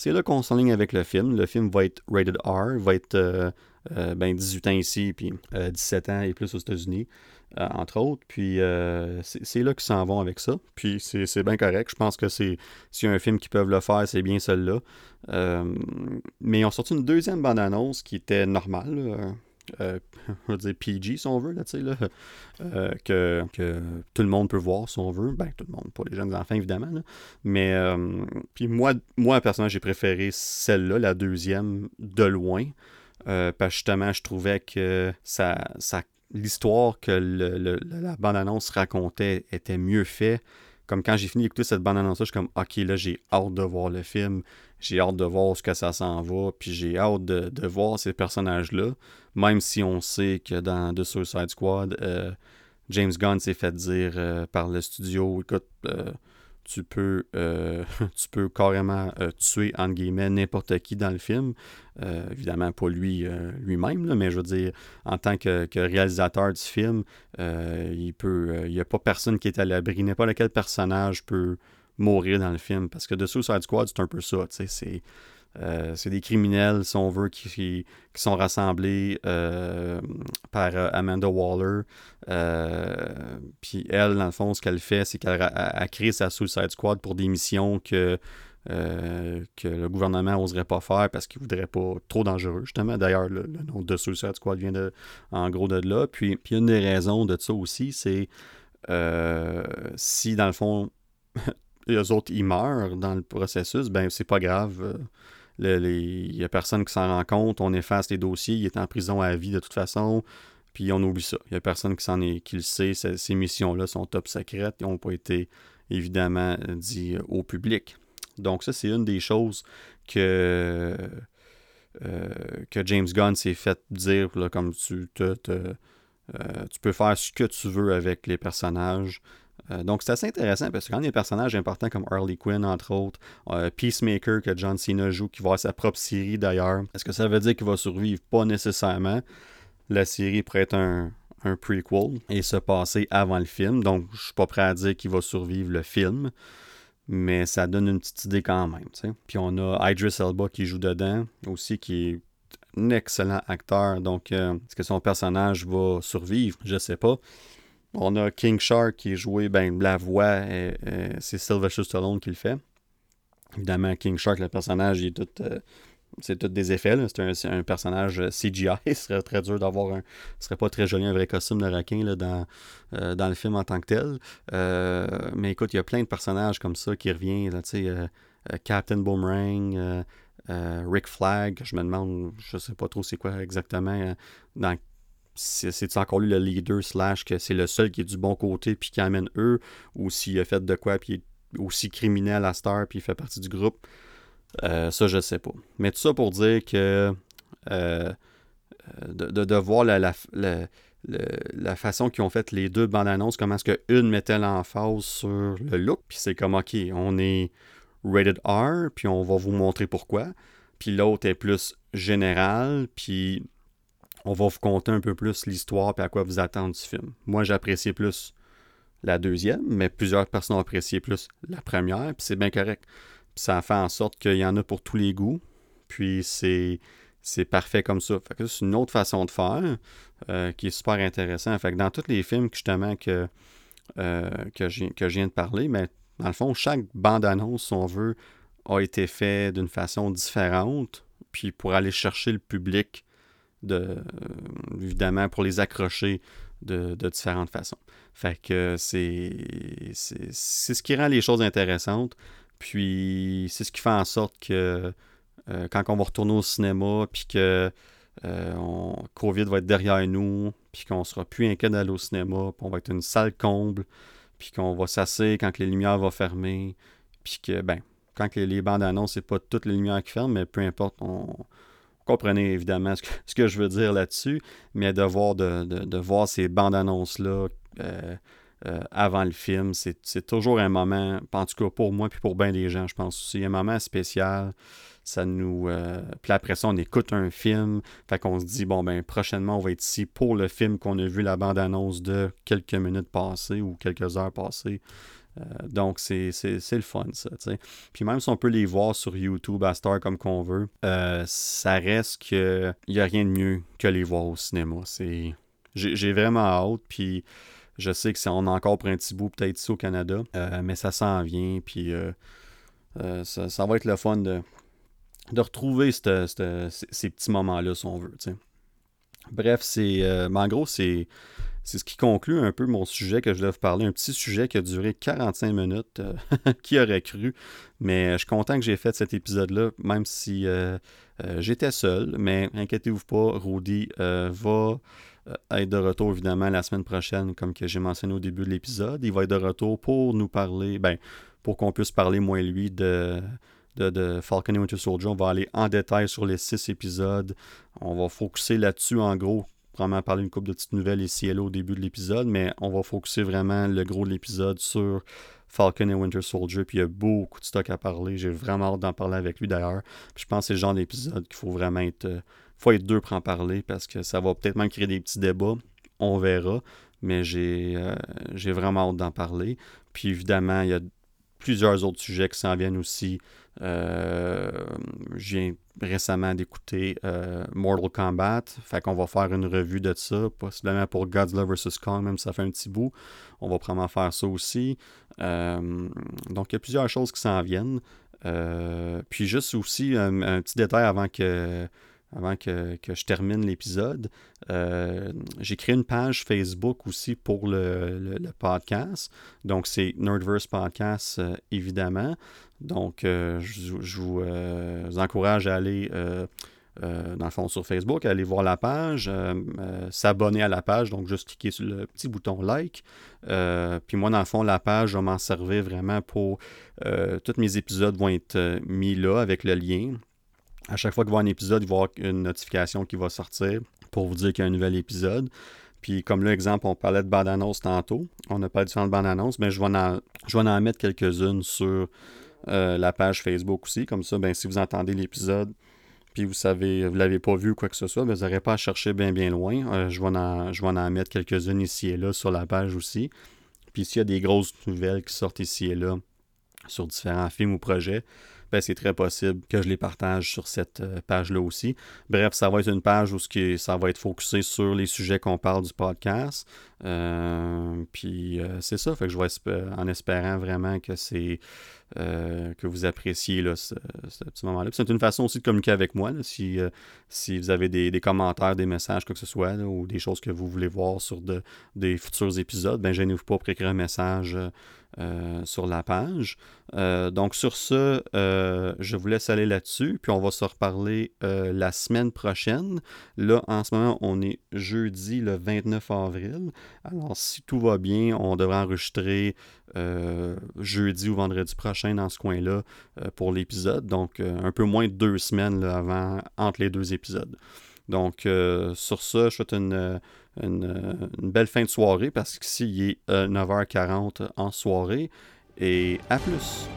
c'est là qu'on s'enligne avec le film. Le film va être rated R, va être 18 euh, euh, ben, ans ici, puis 17 euh, ans et plus aux États-Unis, entre autres. Puis c'est là qu'ils s'en vont avec ça. Puis c'est bien correct. Je pense que c'est s'il y a un film qui peuvent le faire, c'est bien celui-là. mais ils ont sorti une deuxième bande-annonce qui était normale. Euh, [laughs] on va dire PG si on veut, là, là, euh, que, que, tout le monde peut voir si on veut. Ben, tout le monde, pas les jeunes enfants évidemment. Mais euh, puis moi, moi, personnellement, j'ai préféré celle-là, la deuxième, de loin. parce que justement, je trouvais que ça, ça l'histoire que le, la bande-annonce racontait était mieux faite comme quand j'ai fini d'écouter cette bande-annonce, je suis comme, ok, là, j'ai hâte de voir le film, j'ai hâte de voir ce que ça s'en va, puis j'ai hâte de, voir ces personnages-là, même si on sait que dans The Suicide Squad, euh, James Gunn s'est fait dire euh, par le studio, écoute, euh, tu peux, [laughs] tu peux carrément tuer, entre guillemets, n'importe qui dans le film. Évidemment, pas lui lui-même, mais je veux dire, en tant que, réalisateur du film, il peut. Il n'y a pas personne qui est à l'abri. N'importe quel personnage peut mourir dans le film. Parce que The Suicide Squad, c'est un peu ça. C'est euh, c'est des criminels, si on veut, qui, qui, sont rassemblés euh, par euh, Amanda Waller. puis elle, dans le fond, ce qu'elle fait, c'est qu'elle a, créé sa Suicide Squad pour des missions que, que le gouvernement n'oserait pas faire parce qu'il ne voudrait pas trop dangereux, justement. D'ailleurs, le, nom de Suicide Squad vient de, en gros de là. Puis, une des raisons de ça aussi, c'est si, dans le fond, [laughs] les autres, ils meurent dans le processus, ben c'est pas grave il n'y a personne qui s'en rend compte, on efface les dossiers, il est en prison à vie de toute façon, puis on oublie ça. Il n'y a personne qui, s'en est, qui le sait, ces, missions-là sont top secrètes, et n'ont pas été évidemment dit au public. Donc ça, c'est une des choses que, euh, que James Gunn s'est fait dire, comme tu, euh, tu peux faire ce que tu veux avec les personnages. Euh, donc, c'est assez intéressant parce que quand il y a des personnages importants comme Harley Quinn, entre autres, euh, Peacemaker que John Cena joue, qui va avoir sa propre série d'ailleurs, est-ce que ça veut dire qu'il va survivre? Pas nécessairement. La série pourrait être un, prequel et se passer avant le film. Donc, je suis pas prêt à dire qu'il va survivre le film, mais ça donne une petite idée quand même. Puis on a Idris Elba qui joue dedans aussi, qui est un excellent acteur. Donc, euh, est-ce que son personnage va survivre? Je sais pas. On a King Shark qui est joué, ben, la voix, c'est Sylvester Stallone qui le fait. Évidemment, King Shark, le personnage, il est tout, euh, c'est tout des effets. C'est un, personnage euh, CGI. [laughs] Ce serait très dur d'avoir un. Ce serait pas très joli un vrai costume de requin là, dans, euh, dans le film en tant que tel. mais écoute, il y a plein de personnages comme ça qui reviennent. Captain Boomerang, Rick Flag, je me demande, je sais pas trop c'est quoi exactement dans c'est encore lui le leader slash que c'est le seul qui est du bon côté puis qui amène eux ou s'il a fait de quoi puis est aussi criminel à Star puis il fait partie du groupe? Euh, ça je sais pas. Mais tout ça pour dire que euh, de, de, voir la, la, la, façon qu'ils ont fait les deux bandes annonces comment est-ce qu'une mettait l'emphase sur le look puis c'est comme ok on est rated R puis on va vous montrer pourquoi puis l'autre est plus général puis on va vous conter un peu plus l'histoire et à quoi vous attendre du film. Moi, j'appréciais plus la deuxième, mais plusieurs personnes ont apprécié plus la première, puis c'est bien correct. ça fait en sorte qu'il y en a pour tous les goûts, puis c'est, parfait comme ça. Fait que c'est une autre façon de faire euh, qui est super intéressant. Fait dans tous les films justement que, euh, que, je, que je viens de parler, mais dans le fond, chaque bande-annonce, si on veut, a été fait d'une façon différente, puis pour aller chercher le public de, évidemment, pour les accrocher de, différentes façons. Fait que c'est, ce qui rend les choses intéressantes. Puis c'est ce qui fait en sorte que euh, quand on va retourner au cinéma, puis que euh, on, COVID va être derrière nous, puis qu'on sera plus inquiet d'aller au cinéma, puis on va être une salle comble, puis qu'on va s'asseoir quand les lumières vont fermer, puis que, ben, quand les, les bandes annoncent, c'est pas toutes les lumières qui ferment, mais peu importe, on, comprenez évidemment ce que, je veux dire là-dessus, mais de voir, de, voir ces bandes annonces-là euh, euh, avant le film, c'est toujours un moment, en tout cas pour moi, puis pour bien des gens, je pense aussi, un moment spécial. Ça nous. Euh, puis après ça, on écoute un film. Fait qu'on se dit, bon, ben, prochainement, on va être ici pour le film qu'on a vu la bande-annonce de quelques minutes passées ou quelques heures passées. Euh, donc, c'est le fun, ça. Puis même si on peut les voir sur YouTube à Star comme qu'on veut, euh, ça reste qu'il n'y a rien de mieux que les voir au cinéma. J'ai vraiment hâte, puis je sais que c'est on a encore pour un petit bout peut-être ici au Canada, euh, mais ça s'en vient, puis ça, va être le fun de, de retrouver ces petits moments-là, si on veut. Bref, c'est. en gros, c'est c'est ce qui conclut un peu mon sujet que je vous parler. Un petit sujet qui a duré 45 minutes. [laughs] qui aurait cru? Mais je suis content que j'ai fait cet épisode-là, même si j'étais seul. Mais inquiétez-vous pas, Rudy va être de retour évidemment la semaine prochaine, comme que j'ai mentionné au début de l'épisode. Il va être de retour pour nous parler, ben, pour qu'on puisse parler, moi et lui, de, de, Falcon et Winter Soldier. On va aller en détail sur les six épisodes. On va focuser là-dessus, en gros, vraiment parler une couple de petites nouvelles ici et là au début de l'épisode, mais on va focuser vraiment le gros de l'épisode sur Falcon et Winter Soldier. Puis il y a beaucoup de stock à parler. J'ai vraiment hâte d'en parler avec lui d'ailleurs. je pense que c'est le genre d'épisode qu'il faut vraiment être. Euh, faut être deux pour en parler parce que ça va peut-être même créer des petits débats. On verra. Mais j'ai euh, j'ai vraiment hâte d'en parler. Puis évidemment, il y a plusieurs autres sujets qui s'en viennent aussi. Euh, viens récemment d'écouter euh, Mortal Kombat. Fait qu'on va faire une revue de ça, possiblement pour Godzilla vs. Kong, même si ça fait un petit bout. On va probablement faire ça aussi. Euh, donc, il y a plusieurs choses qui s'en viennent. puis juste aussi, un, petit détail avant que avant que, je termine l'épisode. Euh, j'ai créé une page Facebook aussi pour le, podcast. Donc, c'est Nerdverse Podcast, euh, évidemment. Donc, euh, je, vous, encourage à aller, dans le fond, sur Facebook, aller voir la page, s'abonner à la page. Donc, juste cliquer sur le petit bouton like. puis moi, dans le fond, la page, va m'en servir vraiment pour... tous mes épisodes vont être mis là avec le lien à chaque fois qu'il va y un épisode, il va y avoir une notification qui va sortir pour vous dire qu'il y a un nouvel épisode. Puis comme l'exemple, on parlait de bande-annonce tantôt. On n'a pas différentes bandes-annonces, mais je vais en, je vais en mettre quelques-unes sur euh, la page Facebook aussi. Comme ça, ben, si vous entendez l'épisode, puis vous savez, vous ne l'avez pas vu ou quoi que ce soit, ben, vous n'aurez pas à chercher bien bien loin. Euh, je, vais en, je vais en mettre quelques-unes ici et là sur la page aussi. Puis s'il y a des grosses nouvelles qui sortent ici et là sur différents films ou projets, ben, c'est très possible que je les partage sur cette euh, page-là aussi. Bref, ça va être une page où ça va être focusé sur les sujets qu'on parle du podcast. Euh, puis euh, c'est ça, que je vais en espérant vraiment que vous appréciez là, ce, petit moment-là. C'est une façon aussi de communiquer avec moi. si, vous avez des, commentaires, des messages, quoi que ce soit, ou des choses que vous voulez voir sur de, des futurs épisodes, ben gênez-vous pas pour écrire un message sur la page. Euh, donc sur ce, euh, je vous laisse aller là-dessus, puis on va se reparler la semaine prochaine. Là, en ce moment, on est jeudi le 29 avril. Alors si tout va bien, on devrait enregistrer jeudi ou vendredi prochain dans ce coin-là pour l'épisode. Donc un peu moins de deux semaines avant, entre les deux épisodes. Donc, sur ça, je souhaite une, une, belle fin de soirée parce qu'ici, il est 9h40 en soirée et à plus!